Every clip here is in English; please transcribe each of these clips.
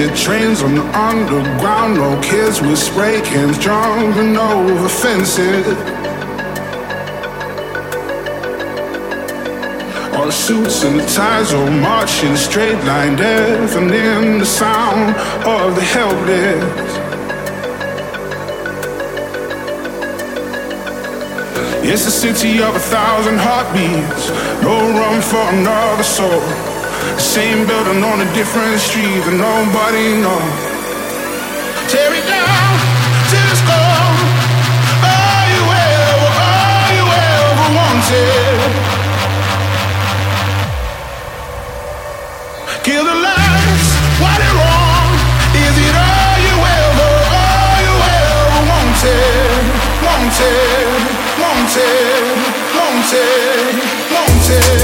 Painted trains on the underground, no kids with spray cans jumping over fences. All the suits and the ties all marching straight line, deafening the sound of the helpless. It's a city of a thousand heartbeats, no room for another soul. Same building on a different street that nobody knows. Tear it down to the skull. All you ever, all you ever wanted. Kill the lights, what is wrong? Is it all you ever, all you ever wanted. wanted, wanted, wanted, wanted.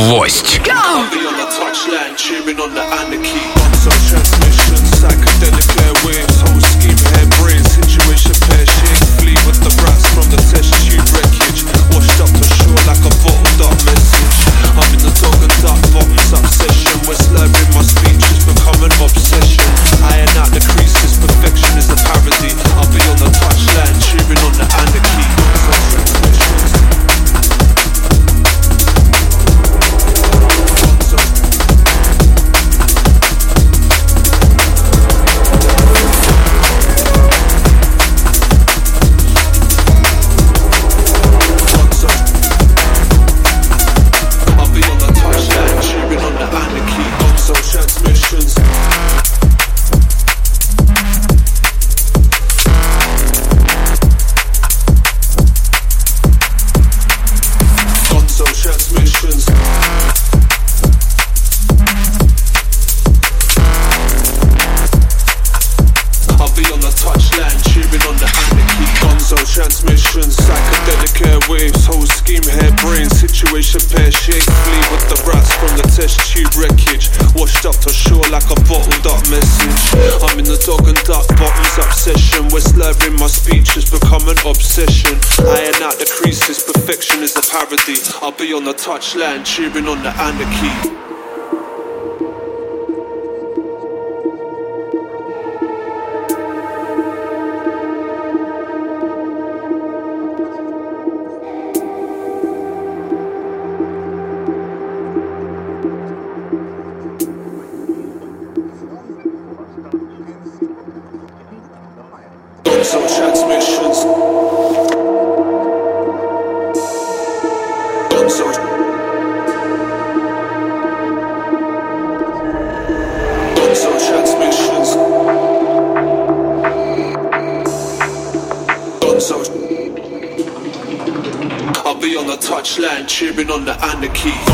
Гвоздь. Touchline, cheering on the anarchy. On the anarchy.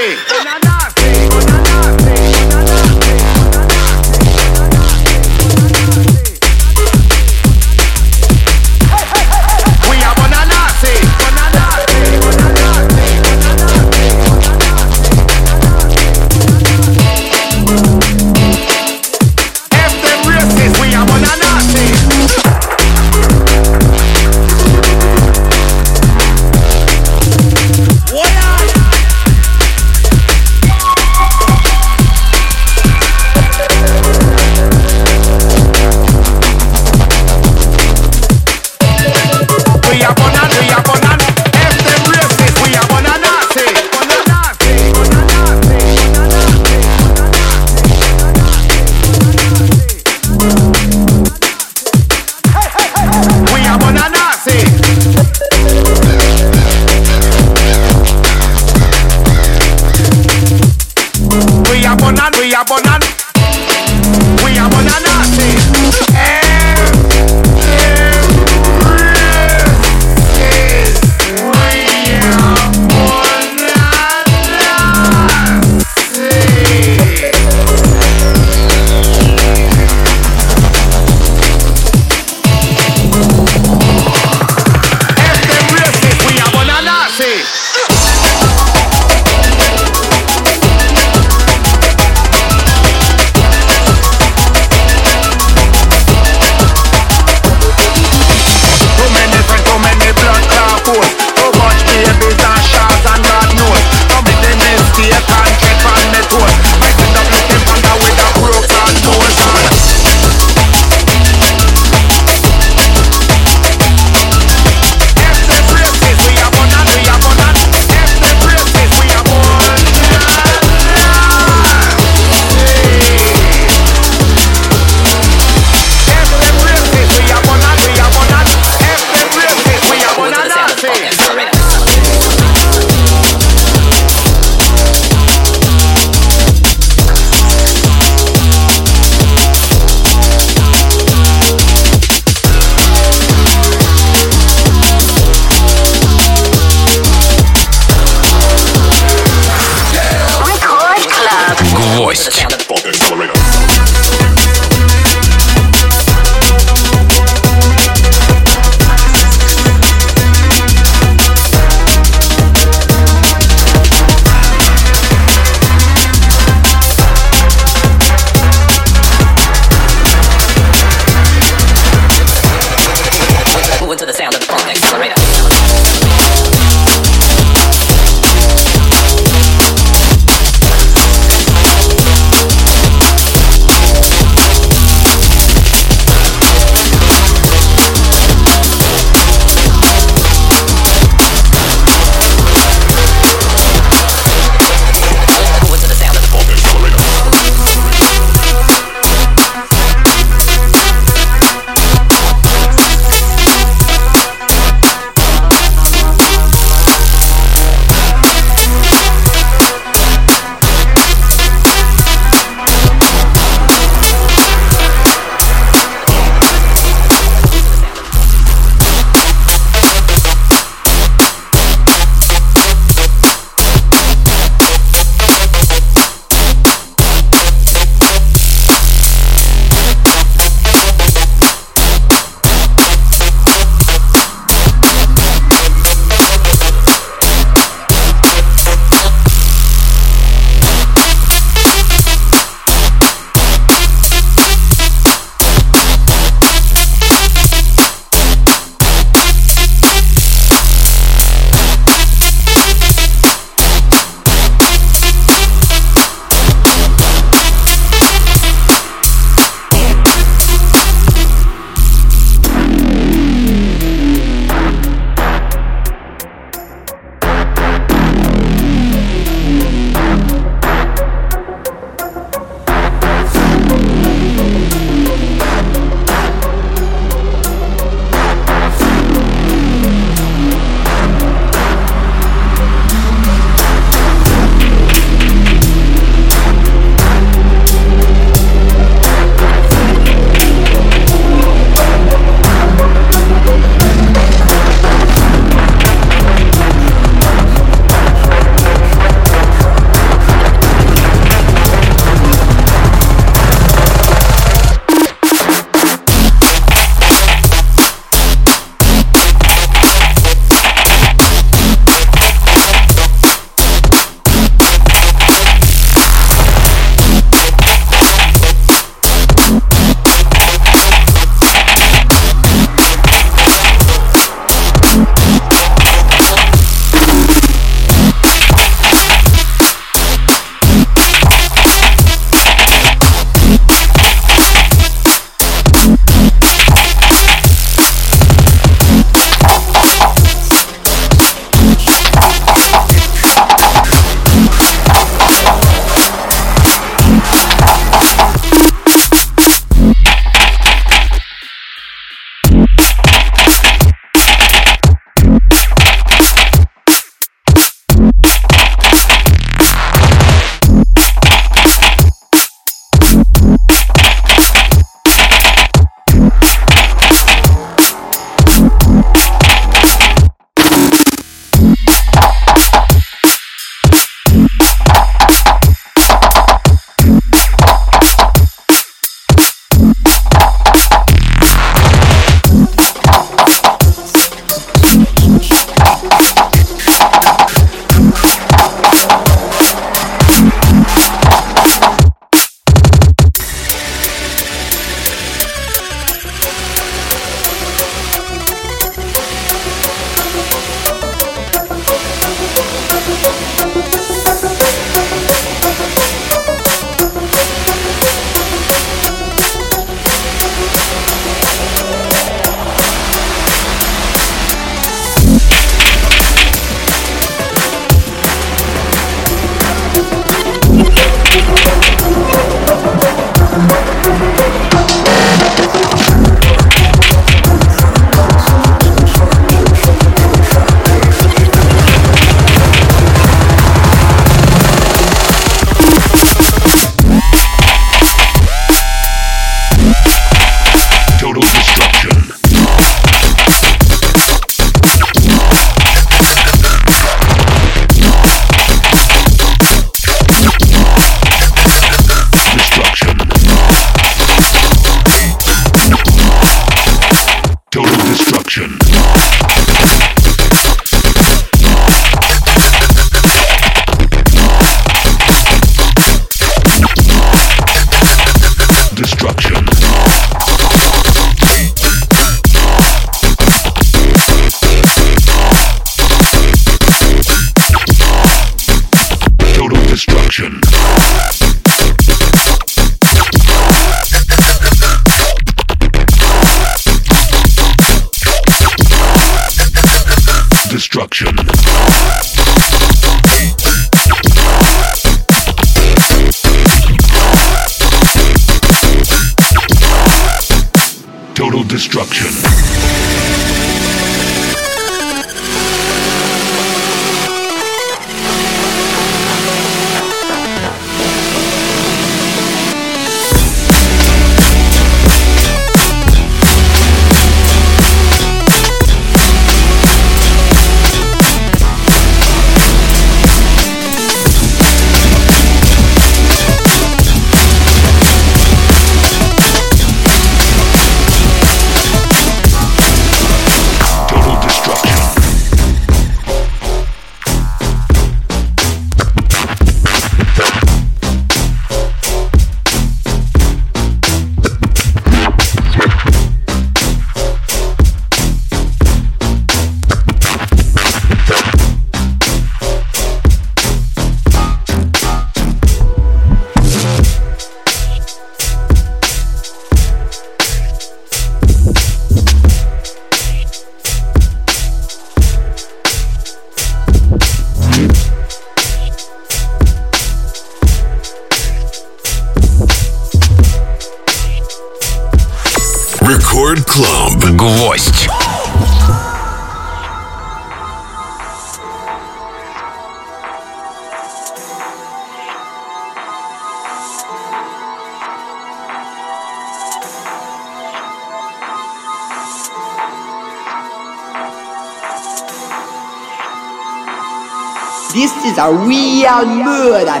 This is a real murder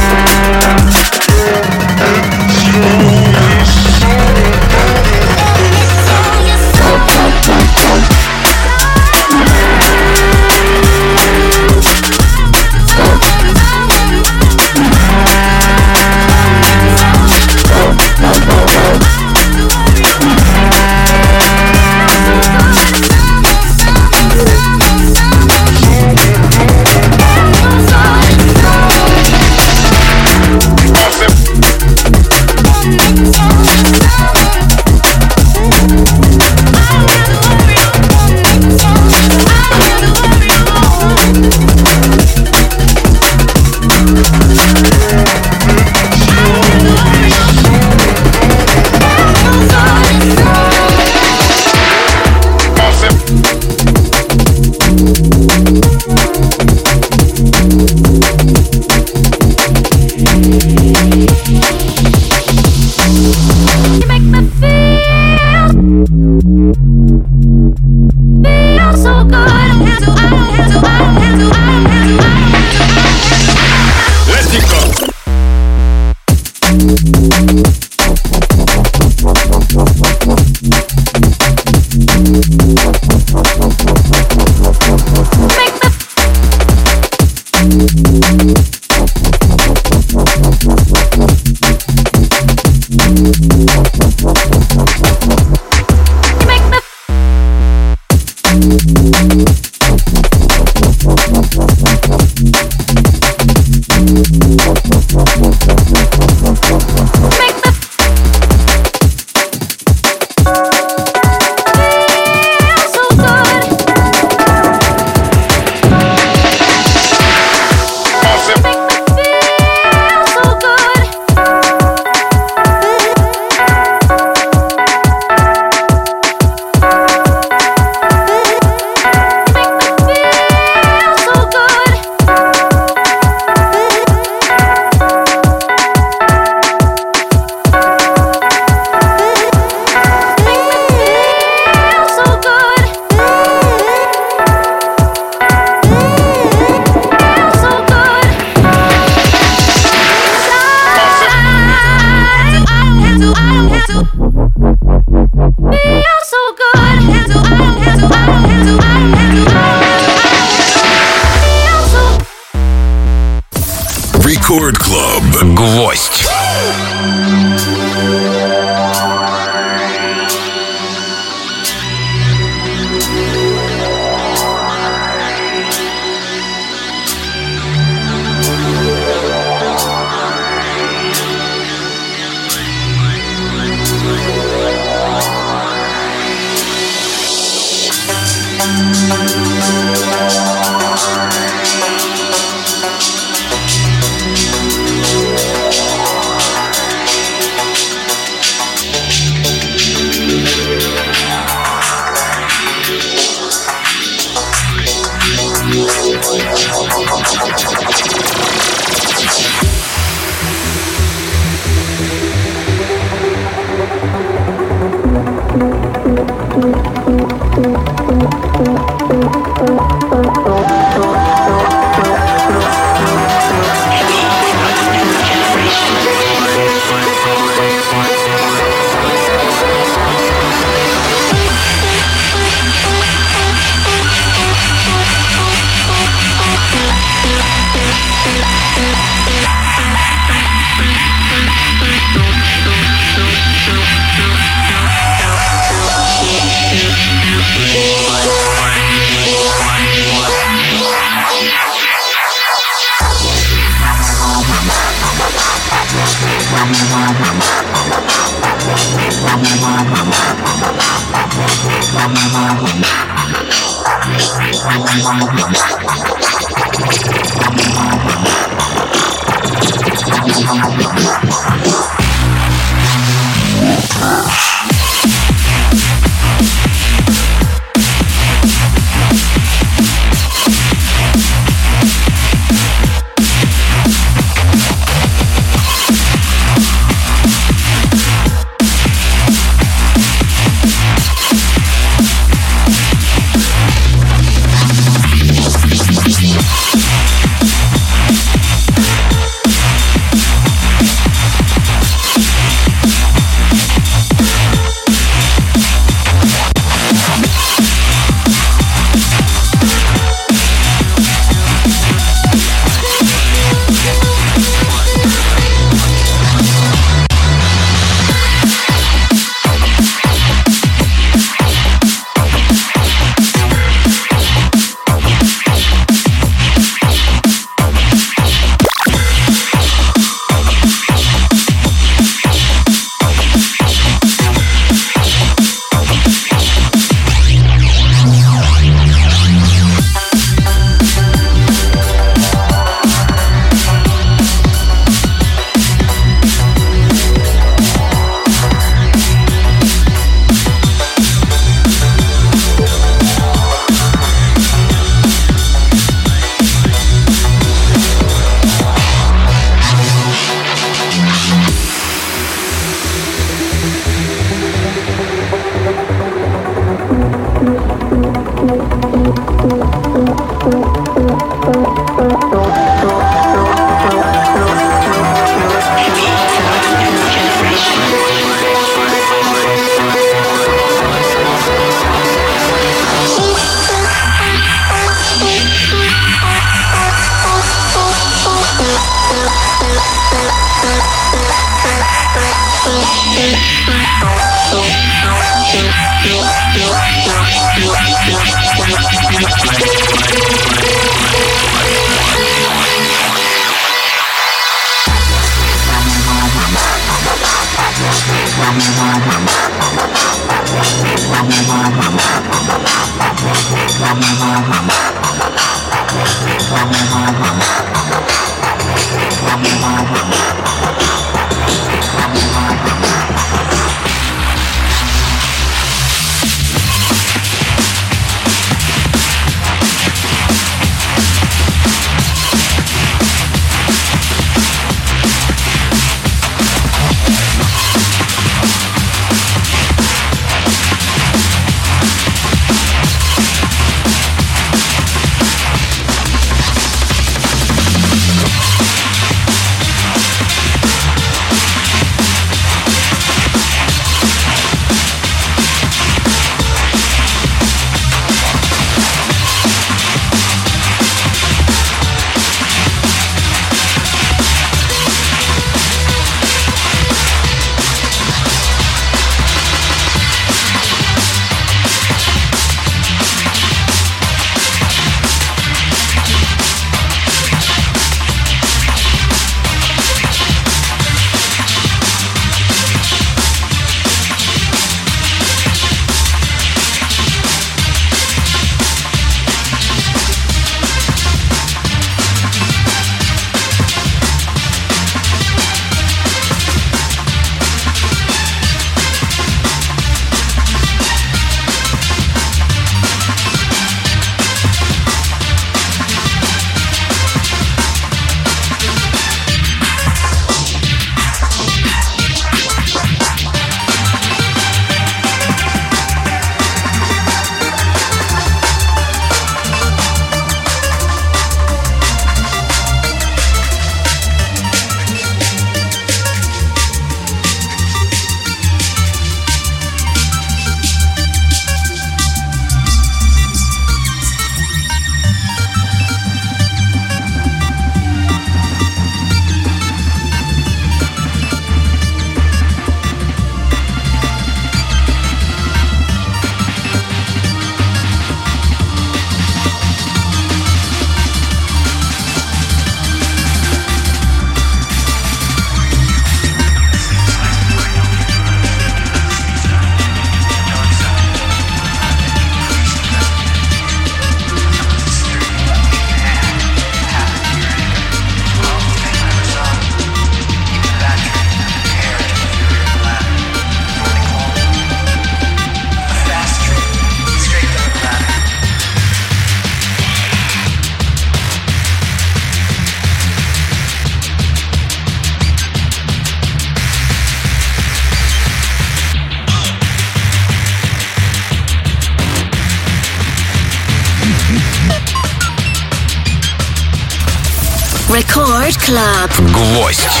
Club. Гвоздь.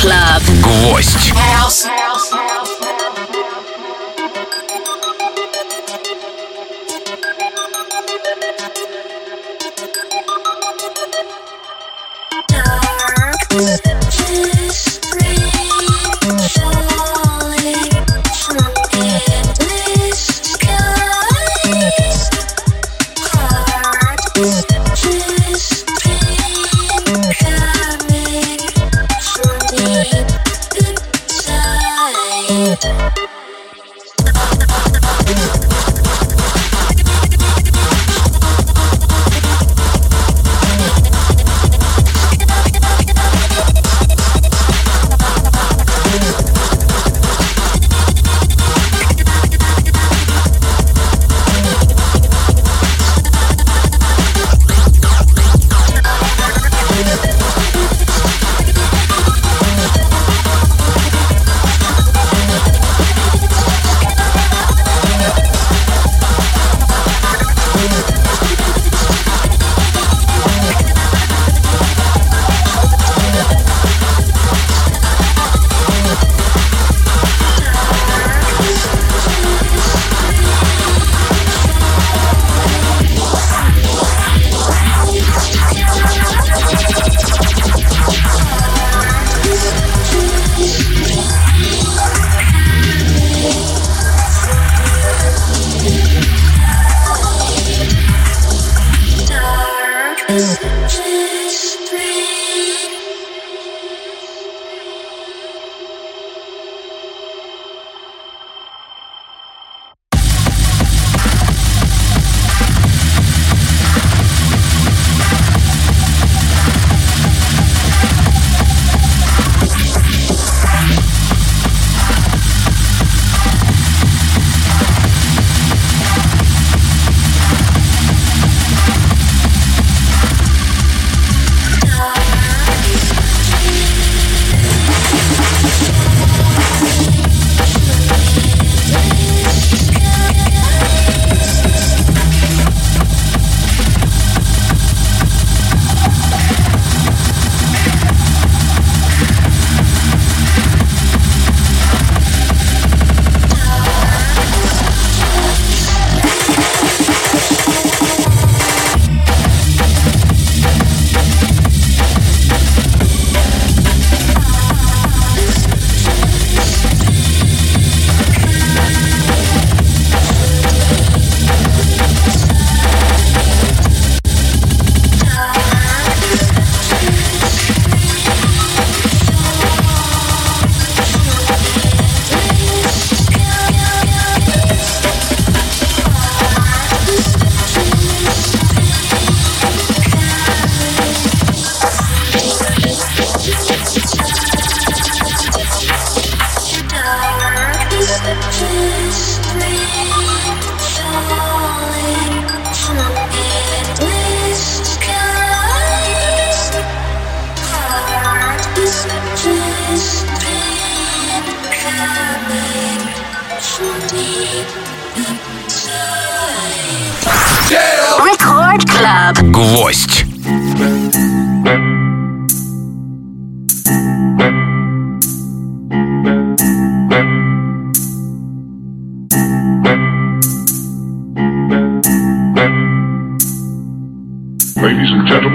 Club. Гвоздь.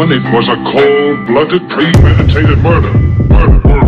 It was a cold-blooded, premeditated murder. Murder, murder,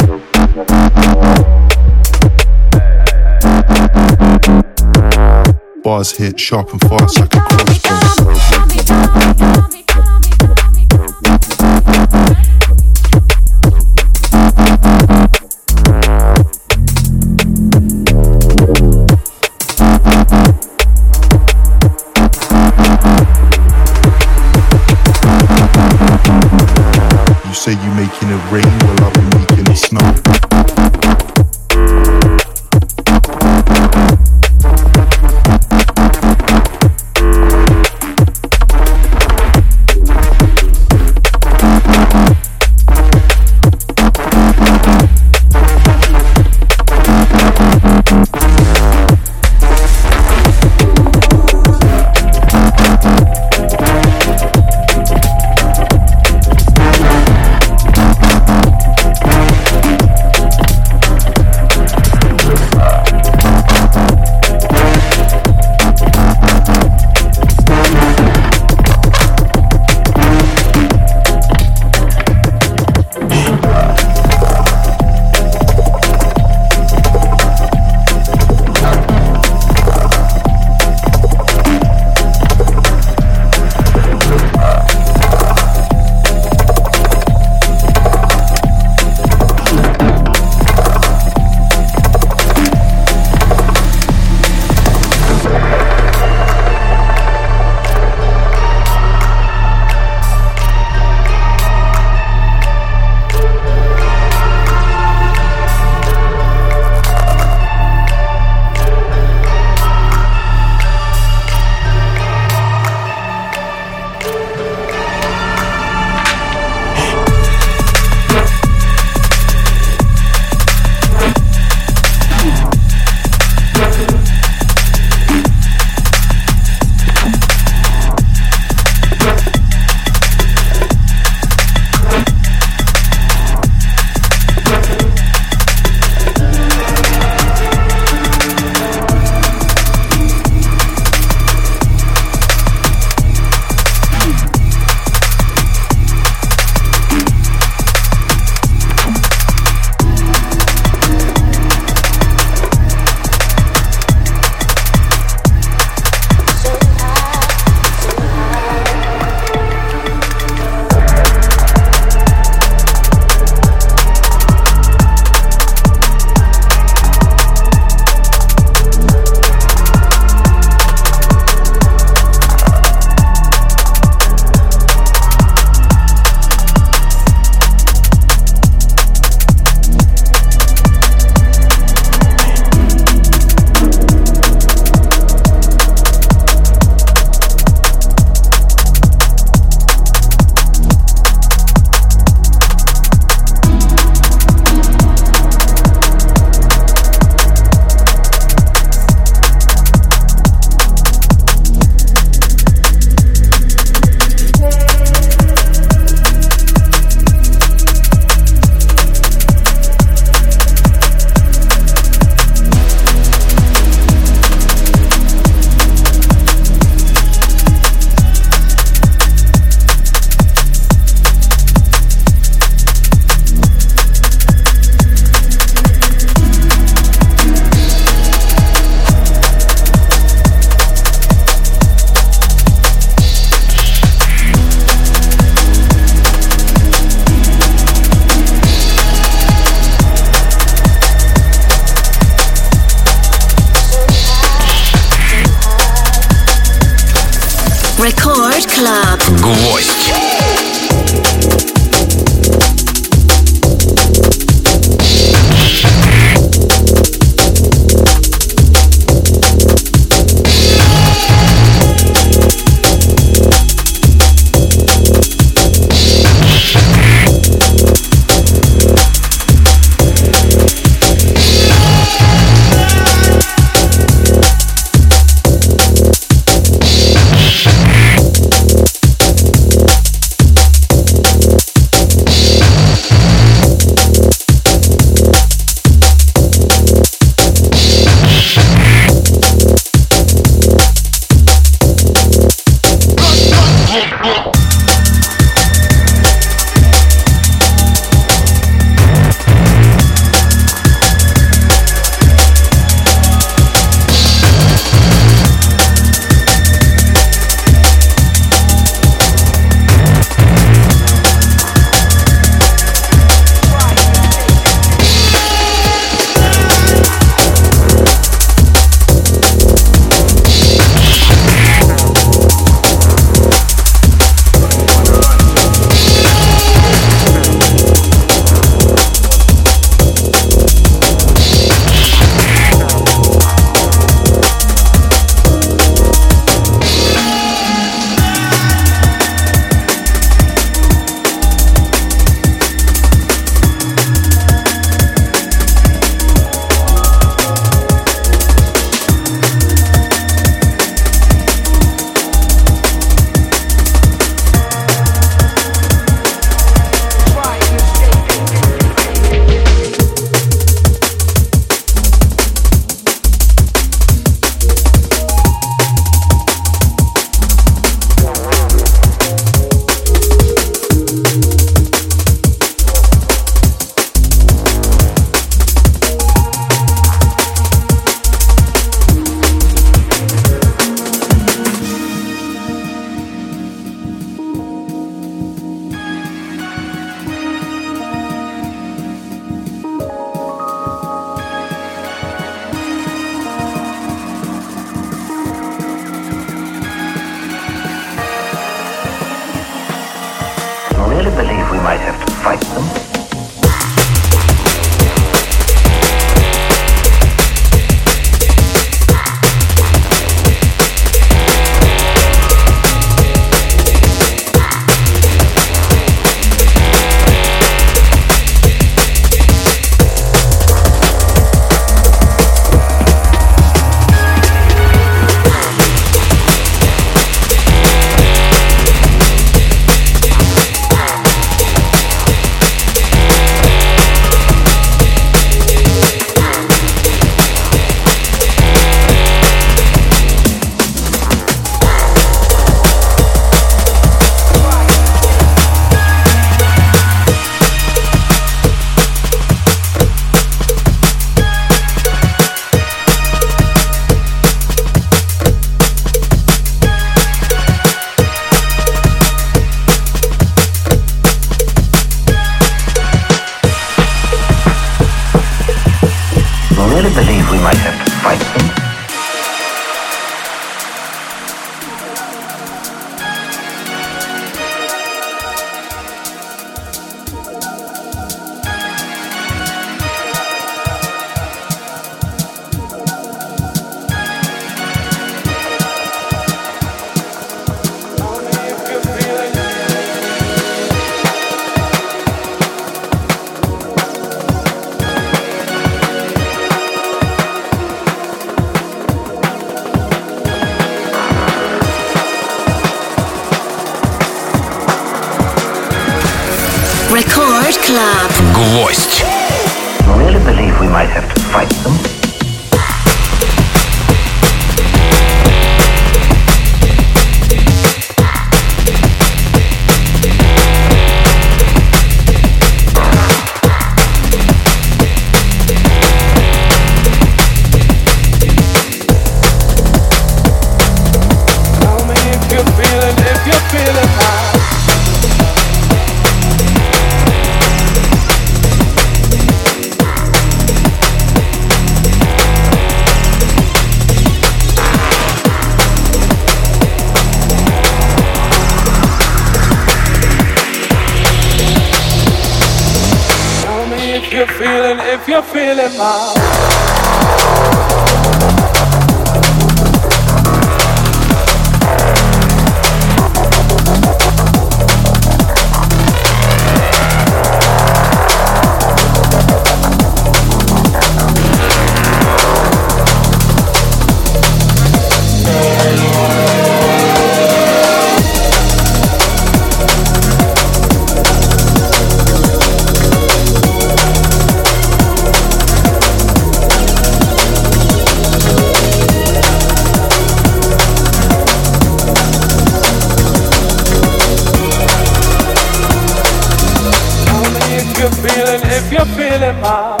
feeling my